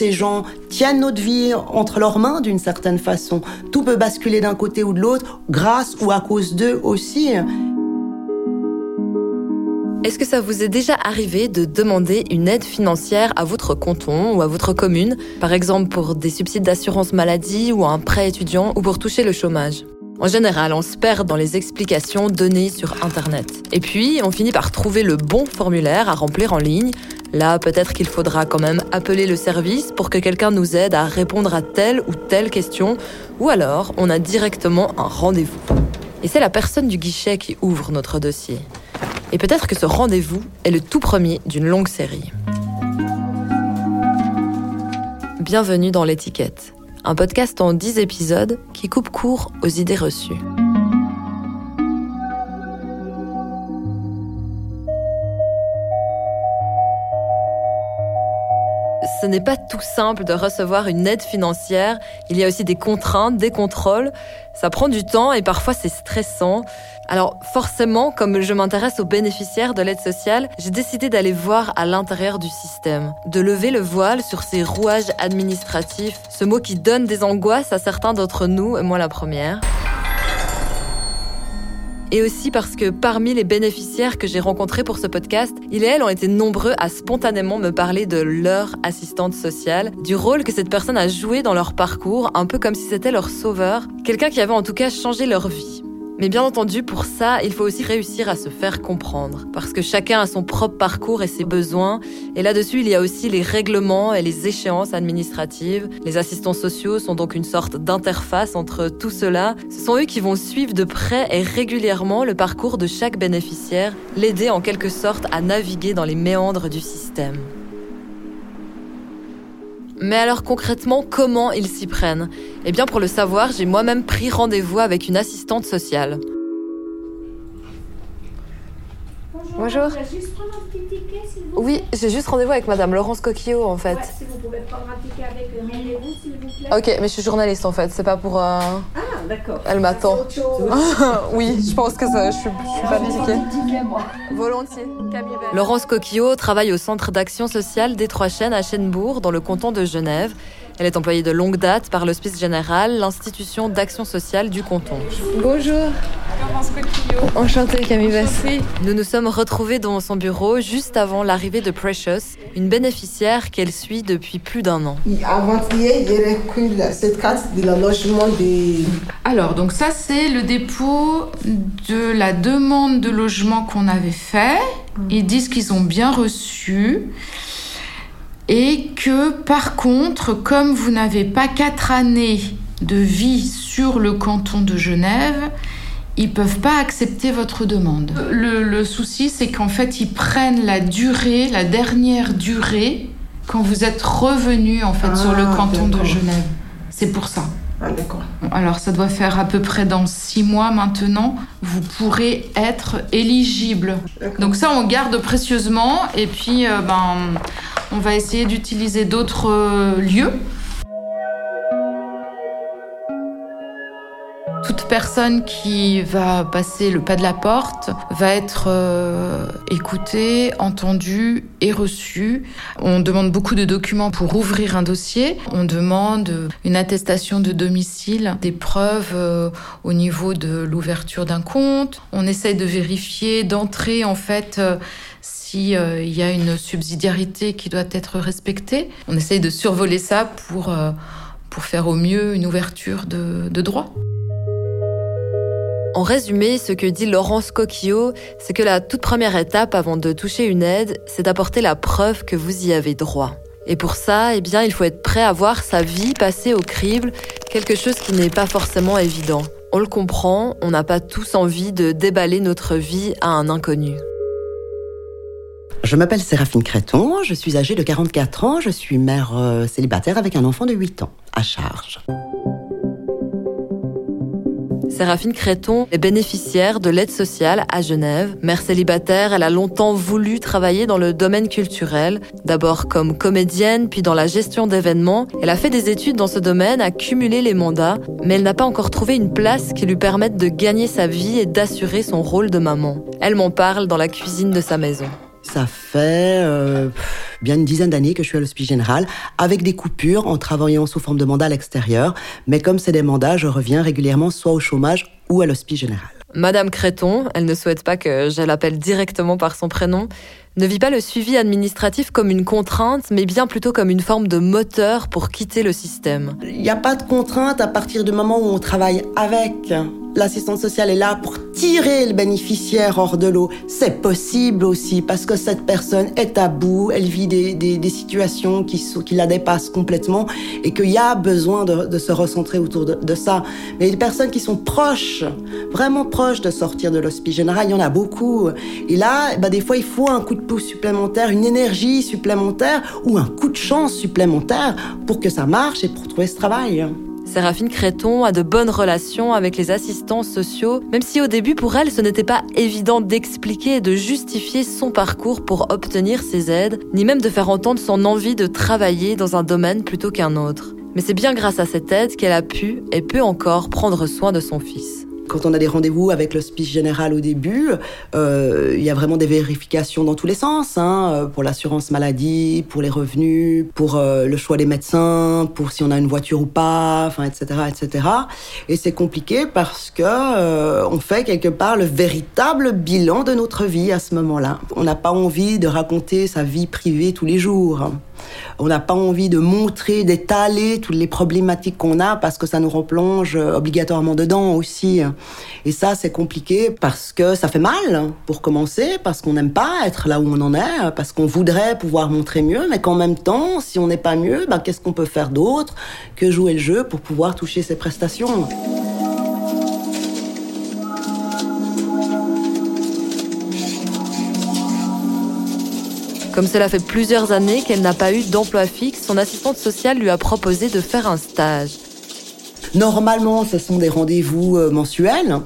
ces gens tiennent notre vie entre leurs mains d'une certaine façon. Tout peut basculer d'un côté ou de l'autre, grâce ou à cause d'eux aussi. Est-ce que ça vous est déjà arrivé de demander une aide financière à votre canton ou à votre commune, par exemple pour des subsides d'assurance maladie ou un prêt étudiant ou pour toucher le chômage? En général, on se perd dans les explications données sur Internet. Et puis, on finit par trouver le bon formulaire à remplir en ligne. Là, peut-être qu'il faudra quand même appeler le service pour que quelqu'un nous aide à répondre à telle ou telle question, ou alors on a directement un rendez-vous. Et c'est la personne du guichet qui ouvre notre dossier. Et peut-être que ce rendez-vous est le tout premier d'une longue série. Bienvenue dans l'étiquette un podcast en 10 épisodes qui coupe court aux idées reçues. Ce n'est pas tout simple de recevoir une aide financière. Il y a aussi des contraintes, des contrôles. Ça prend du temps et parfois c'est stressant. Alors forcément, comme je m'intéresse aux bénéficiaires de l'aide sociale, j'ai décidé d'aller voir à l'intérieur du système, de lever le voile sur ces rouages administratifs, ce mot qui donne des angoisses à certains d'entre nous, et moi la première et aussi parce que parmi les bénéficiaires que j'ai rencontrés pour ce podcast, ils et elles ont été nombreux à spontanément me parler de leur assistante sociale, du rôle que cette personne a joué dans leur parcours, un peu comme si c'était leur sauveur, quelqu'un qui avait en tout cas changé leur vie. Mais bien entendu, pour ça, il faut aussi réussir à se faire comprendre, parce que chacun a son propre parcours et ses besoins, et là-dessus, il y a aussi les règlements et les échéances administratives. Les assistants sociaux sont donc une sorte d'interface entre tout cela. Ce sont eux qui vont suivre de près et régulièrement le parcours de chaque bénéficiaire, l'aider en quelque sorte à naviguer dans les méandres du système. Mais alors concrètement, comment ils s'y prennent? Eh bien pour le savoir, j'ai moi-même pris rendez-vous avec une assistante sociale. Bonjour. Bonjour. Juste prendre un petit ticket, s'il vous plaît. Oui, j'ai juste rendez-vous avec Madame Laurence Coquillot en fait. Ouais, si vous pouvez prendre un ticket avec rendez-vous, s'il vous plaît. Ok, mais je suis journaliste en fait, c'est pas pour. Euh... Ah, d'accord. Elle m'attend. oui, je pense que ça, je suis, je suis pas ticket. Volontiers. Laurence Coquillot travaille au Centre d'action sociale des Trois Chênes à Chênebourg, dans le canton de Genève. Elle est employée de longue date par l'Hospice Général, l'institution d'action sociale du canton. Bonjour. Laurence Coquillot. Enchantée Camille Bassé. Nous nous sommes retrouvés dans son bureau juste avant l'arrivée de Precious, une bénéficiaire qu'elle suit depuis plus d'un an. Avant-hier, j'ai reçu cette carte de logement des... Alors, donc ça, c'est le dépôt de la demande de logement qu'on avait fait. Ils disent qu'ils ont bien reçu et que par contre, comme vous n'avez pas quatre années de vie sur le canton de Genève, ils peuvent pas accepter votre demande. Le, souci, c'est qu'en fait, ils prennent la durée, la dernière durée, quand vous êtes revenu en fait sur le ah, canton de Genève. C'est pour ça. Ah, d'accord. Alors, ça doit faire à peu près dans six mois maintenant, vous pourrez être éligible. Donc ça, on garde précieusement et puis, euh, ben, on va essayer d'utiliser d'autres euh, lieux. Personne qui va passer le pas de la porte va être euh, écoutée, entendue et reçue. On demande beaucoup de documents pour ouvrir un dossier. On demande une attestation de domicile, des preuves euh, au niveau de l'ouverture d'un compte. On essaye de vérifier d'entrée en fait s'il euh, y a une subsidiarité qui doit être respectée. On essaye de survoler ça pour, euh, pour faire au mieux une ouverture de droit. En résumé, ce que dit Laurence Coquillot, c'est que la toute première étape avant de toucher une aide, c'est d'apporter la preuve que vous y avez droit. Et pour ça, eh il faut être prêt à voir sa vie passer au crible, quelque chose qui n'est pas forcément évident. On le comprend, on n'a pas tous envie de déballer notre vie à un inconnu. Je m'appelle Séraphine Créton, je suis âgée de 44 ans, je suis mère euh, célibataire avec un enfant de 8 ans, à charge. Séraphine Créton est bénéficiaire de l'aide sociale à Genève. Mère célibataire, elle a longtemps voulu travailler dans le domaine culturel, d'abord comme comédienne, puis dans la gestion d'événements. Elle a fait des études dans ce domaine, a cumulé les mandats, mais elle n'a pas encore trouvé une place qui lui permette de gagner sa vie et d'assurer son rôle de maman. Elle m'en parle dans la cuisine de sa maison. Ça fait euh, bien une dizaine d'années que je suis à l'hospice général, avec des coupures en travaillant sous forme de mandat à l'extérieur. Mais comme c'est des mandats, je reviens régulièrement soit au chômage ou à l'hospice général. Madame Créton, elle ne souhaite pas que je l'appelle directement par son prénom, ne vit pas le suivi administratif comme une contrainte, mais bien plutôt comme une forme de moteur pour quitter le système. Il n'y a pas de contrainte à partir du moment où on travaille avec. L'assistante sociale est là pour tirer le bénéficiaire hors de l'eau. C'est possible aussi parce que cette personne est à bout, elle vit des, des, situations qui, qui la dépassent complètement et qu'il y a besoin de, de, se recentrer autour de, de ça. Mais les personnes qui sont proches, vraiment proches de sortir de l'hospice général, il y en a beaucoup. Et là, bah, des fois, il faut un coup de pouce supplémentaire, une énergie supplémentaire ou un coup de chance supplémentaire pour que ça marche et pour trouver ce travail. Séraphine Créton a de bonnes relations avec les assistants sociaux, même si au début pour elle ce n'était pas évident d'expliquer et de justifier son parcours pour obtenir ces aides, ni même de faire entendre son envie de travailler dans un domaine plutôt qu'un autre. Mais c'est bien grâce à cette aide qu'elle a pu et peut encore prendre soin de son fils quand on a des rendez-vous avec l'hospice général au début, euh, il y a vraiment des vérifications dans tous les sens, hein, pour l'assurance maladie, pour les revenus, pour euh, le choix des médecins, pour si on a une voiture ou pas, enfin, etc., etc. Et c'est compliqué parce que euh, on fait quelque part le véritable bilan de notre vie à ce moment-là. On n'a pas envie de raconter sa vie privée tous les jours. On n'a pas envie de montrer, d'étaler toutes les problématiques qu'on a parce que ça nous replonge obligatoirement dedans aussi. Et ça, c'est compliqué parce que ça fait mal pour commencer, parce qu'on n'aime pas être là où on en est, parce qu'on voudrait pouvoir montrer mieux, mais qu'en même temps, si on n'est pas mieux, ben, qu'est-ce qu'on peut faire d'autre que jouer le jeu pour pouvoir toucher ces prestations? Comme cela fait plusieurs années qu'elle n'a pas eu d'emploi fixe, son assistante sociale lui a proposé de faire un stage. Normalement, ce sont des rendez-vous euh, mensuels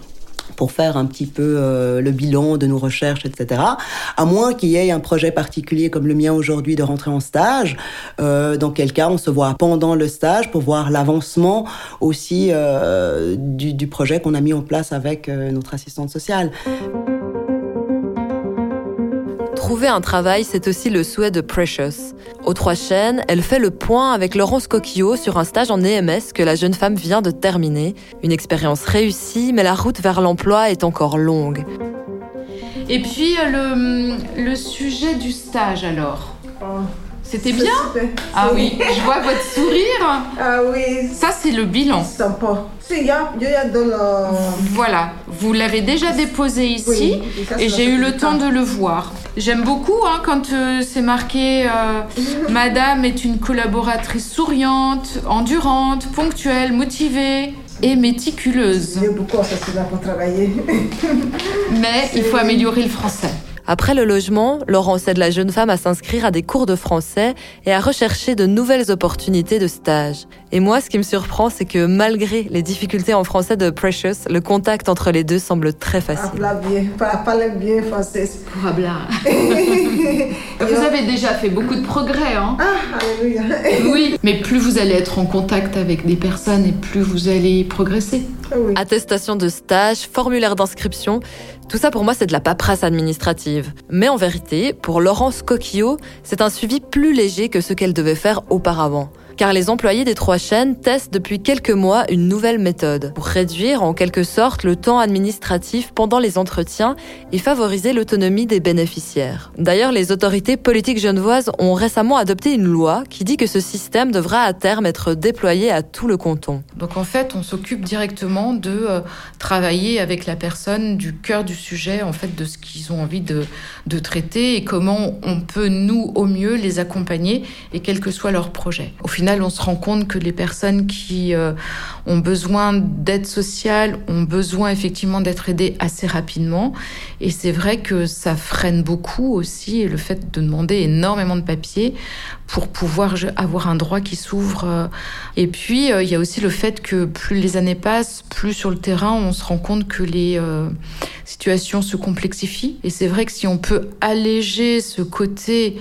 pour faire un petit peu euh, le bilan de nos recherches, etc. À moins qu'il y ait un projet particulier comme le mien aujourd'hui de rentrer en stage, euh, dans quel cas on se voit pendant le stage pour voir l'avancement aussi du, projet qu'on a mis en place avec notre assistante sociale. Trouver un travail, c'est aussi le souhait de Precious. Aux Trois Chaînes, elle fait le point avec Laurence Coquillot sur un stage en EMS que la jeune femme vient de terminer. Une expérience réussie, mais la route vers l'emploi est encore longue. Et puis le, le sujet du stage alors? C'était bien Ah oui, je vois votre sourire. Ah oui. Ça, c'est le bilan. Sympa. Voilà, vous l'avez déjà déposé ici Oui, et j'ai eu le temps de le voir. J'aime beaucoup hein, quand euh, c'est marqué euh, Madame est une collaboratrice souriante, endurante, ponctuelle, motivée et méticuleuse. J'ai beaucoup assassinat pour travailler. Mais il faut améliorer le français. Après le logement, Laurence aide la jeune femme à s'inscrire à des cours de français et à rechercher de nouvelles opportunités de stage. Et moi, ce qui me surprend, c'est que malgré les difficultés en français de Precious, le contact entre les deux semble très facile. Parle bien, parle, bien français. Pour hablar. Vous avez déjà fait beaucoup de progrès, hein Ah, alléluia. Oui. Mais plus vous allez être en contact avec des personnes et plus vous allez progresser. Oui. Attestation de stage, formulaire d'inscription, tout ça pour moi c'est de la paperasse administrative. Mais en vérité, pour Laurence Coquillot, c'est un suivi plus léger que ce qu'elle devait faire auparavant. Car les employés des trois chaînes testent depuis quelques mois une nouvelle méthode pour réduire en quelque sorte le temps administratif pendant les entretiens et favoriser l'autonomie des bénéficiaires. D'ailleurs, les autorités politiques genevoises ont récemment adopté une loi qui dit que ce système devra à terme être déployé à tout le canton. Donc en fait, on s'occupe directement de euh, travailler avec la personne du cœur du sujet, en fait, de ce qu'ils ont envie de, traiter et comment on peut, nous, au mieux, les accompagner et quel que soit leur projet. On se rend compte que les personnes qui euh, ont besoin d'aide sociale ont besoin effectivement d'être aidées assez rapidement. Et c'est vrai que ça freine beaucoup aussi le fait de demander énormément de papiers pour pouvoir avoir un droit qui s'ouvre. Et puis, euh, il y a aussi le fait que plus les années passent, plus sur le terrain, on se rend compte que les euh, situations se complexifient. Et c'est vrai que si on peut alléger ce côté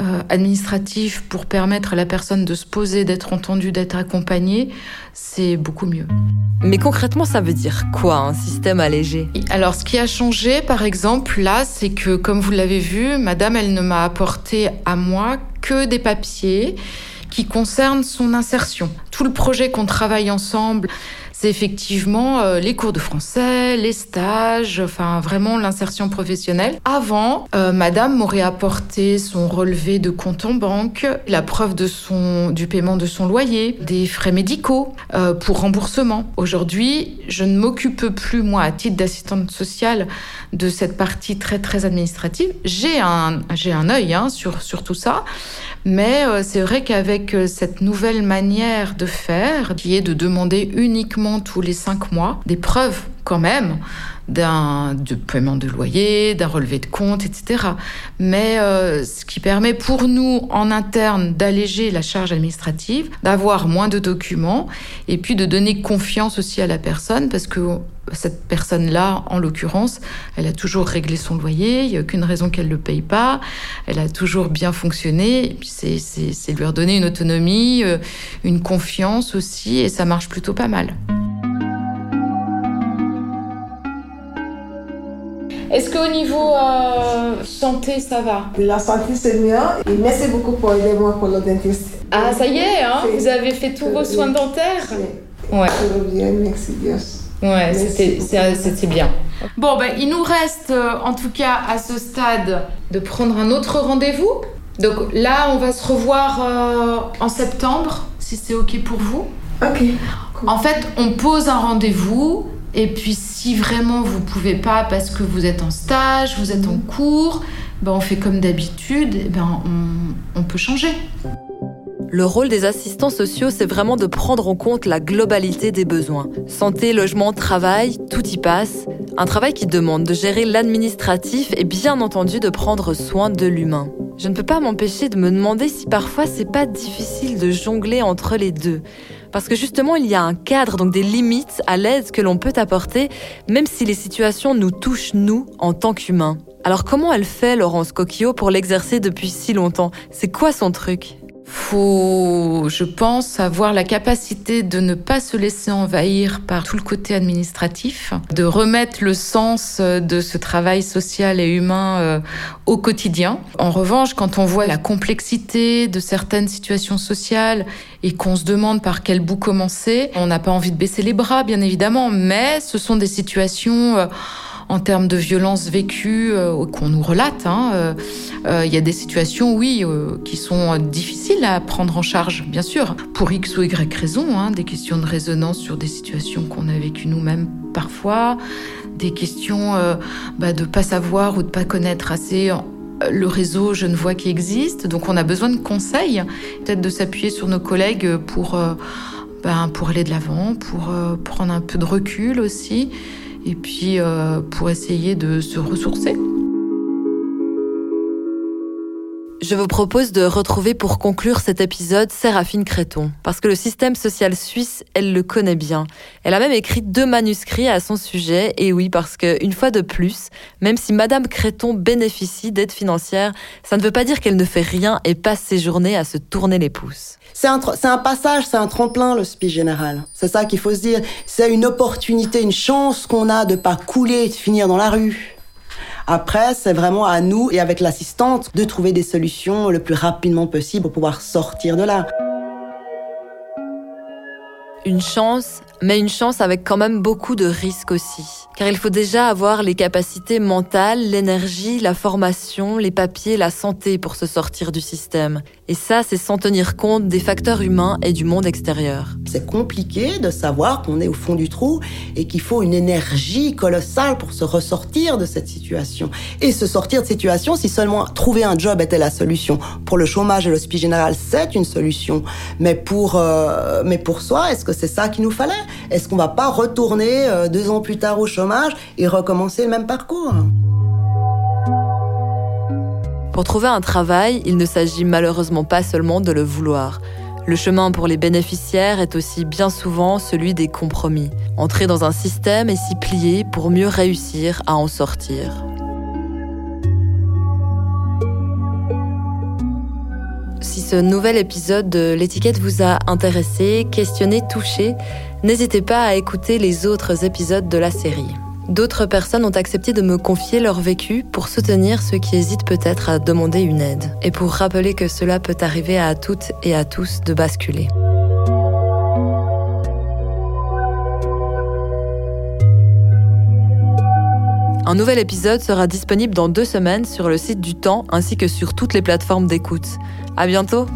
euh, administratif pour permettre à la personne de se poser, d'être entendue, d'être accompagnée, c'est beaucoup mieux. Mais concrètement, ça veut dire quoi un système allégé? Alors, ce qui a changé, par exemple, là, c'est que, comme vous l'avez vu, Madame, elle ne m'a apporté à moi que des papiers qui concernent son insertion. Tout le projet qu'on travaille ensemble, effectivement euh, les cours de français, les stages, enfin vraiment l'insertion professionnelle. Avant, euh, Madame m'aurait apporté son relevé de compte en banque, la preuve de son, du paiement de son loyer, des frais médicaux euh, pour remboursement. Aujourd'hui, je ne m'occupe plus, moi, à titre d'assistante sociale, de cette partie très très administrative. J'ai un, j'ai un œil hein, sur, sur tout ça, mais c'est vrai qu'avec cette nouvelle manière de faire, qui est de demander uniquement tous les cinq mois des preuves quand même d'un de paiement de loyer, d'un relevé de compte, etc. Mais euh, ce qui permet pour nous en interne d'alléger la charge administrative, d'avoir moins de documents et puis de donner confiance aussi à la personne parce que cette personne-là, en l'occurrence, elle a toujours réglé son loyer, il n'y a aucune raison qu'elle ne le paye pas, elle a toujours bien fonctionné, c'est lui redonner une autonomie, euh, une confiance aussi, et ça marche plutôt pas mal. Est-ce qu'au niveau euh, santé, ça va? La santé, c'est mieux. Et merci beaucoup pour aider moi pour le dentiste. Ah, ça y est, hein? Vous avez fait tous vos soins dentaires? Ouais. bien, merci bien. Ouais, c'était bien. Bon, ben, il nous reste, euh, en tout cas, à ce stade, de prendre un autre rendez-vous. Donc là, on va se revoir euh, en septembre, si c'est OK pour vous. OK. En fait, on pose un rendez-vous et puis si vraiment vous pouvez pas parce que vous êtes en stage, vous êtes en cours, ben on fait comme d'habitude, ben on peut changer. Le rôle des assistants sociaux, c'est vraiment de prendre en compte la globalité des besoins. Santé, logement, travail, tout y passe. Un travail qui demande de gérer l'administratif et bien entendu de prendre soin de l'humain. Je ne peux pas m'empêcher de me demander si parfois c'est pas difficile de jongler entre les deux. Parce que justement, il y a un cadre, donc des limites à l'aide que l'on peut apporter, même si les situations nous touchent, nous, en tant qu'humains. Alors comment elle fait, Laurence Coquillot, pour l'exercer depuis si longtemps? C'est quoi son truc? Faut, je pense, avoir la capacité de ne pas se laisser envahir par tout le côté administratif, de remettre le sens de ce travail social et humain euh, au quotidien. En revanche, quand on voit la complexité de certaines situations sociales et qu'on se demande par quel bout commencer, on n'a pas envie de baisser les bras, bien évidemment, mais ce sont des situations euh, en termes de violences vécues euh, qu'on nous relate. Hein, euh, euh, il y a des situations, oui, qui sont difficiles à prendre en charge, bien sûr, pour X ou Y raison, hein, des questions de résonance sur des situations qu'on a vécues nous-mêmes parfois, des questions bah, de pas savoir ou de pas connaître assez le réseau je ne vois qui existe. Donc on a besoin de conseils, peut-être de s'appuyer sur nos collègues pour, ben, pour aller de l'avant, pour prendre un peu de recul aussi et puis euh, pour essayer de se ressourcer. Je vous propose de retrouver pour conclure cet épisode Séraphine Créton, parce que le système social suisse, elle le connaît bien. Elle a même écrit deux manuscrits à son sujet, et oui, parce que, une fois de plus, même si Madame Créton bénéficie d'aide financière, ça ne veut pas dire qu'elle ne fait rien et passe ses journées à se tourner les pouces. C'est un, passage, c'est un tremplin, speech général. C'est ça qu'il faut se dire. C'est une opportunité, une chance qu'on a de pas couler et de finir dans la rue. Après, c'est vraiment à nous et avec l'assistante de trouver des solutions le plus rapidement possible pour pouvoir sortir de là. Une chance, mais une chance avec quand même beaucoup de risques aussi. Car il faut déjà avoir les capacités mentales, l'énergie, la formation, les papiers, la santé pour se sortir du système. Et ça, c'est sans tenir compte des facteurs humains et du monde extérieur. C'est compliqué de savoir qu'on est au fond du trou et qu'il faut une énergie colossale pour se ressortir de cette situation. Et se sortir de situation, si seulement trouver un job était la solution. Pour le chômage et l'hospice général, c'est une solution. Mais pour, euh, mais pour soi, est-ce que c'est ça qu'il nous fallait? Est-ce qu'on va pas retourner euh, deux ans plus tard au chômage et recommencer le même parcours? Pour trouver un travail, il ne s'agit malheureusement pas seulement de le vouloir. Le chemin pour les bénéficiaires est aussi bien souvent celui des compromis. Entrer dans un système et s'y plier pour mieux réussir à en sortir. ce nouvel épisode de l'étiquette vous a intéressé, questionné, touché, n'hésitez pas à écouter les autres épisodes de la série. D'autres personnes ont accepté de me confier leur vécu pour soutenir ceux qui hésitent peut-être à demander une aide et pour rappeler que cela peut arriver à toutes et à tous de basculer. Un nouvel épisode sera disponible dans deux semaines sur le site du Temps ainsi que sur toutes les plateformes d'écoute. À bientôt!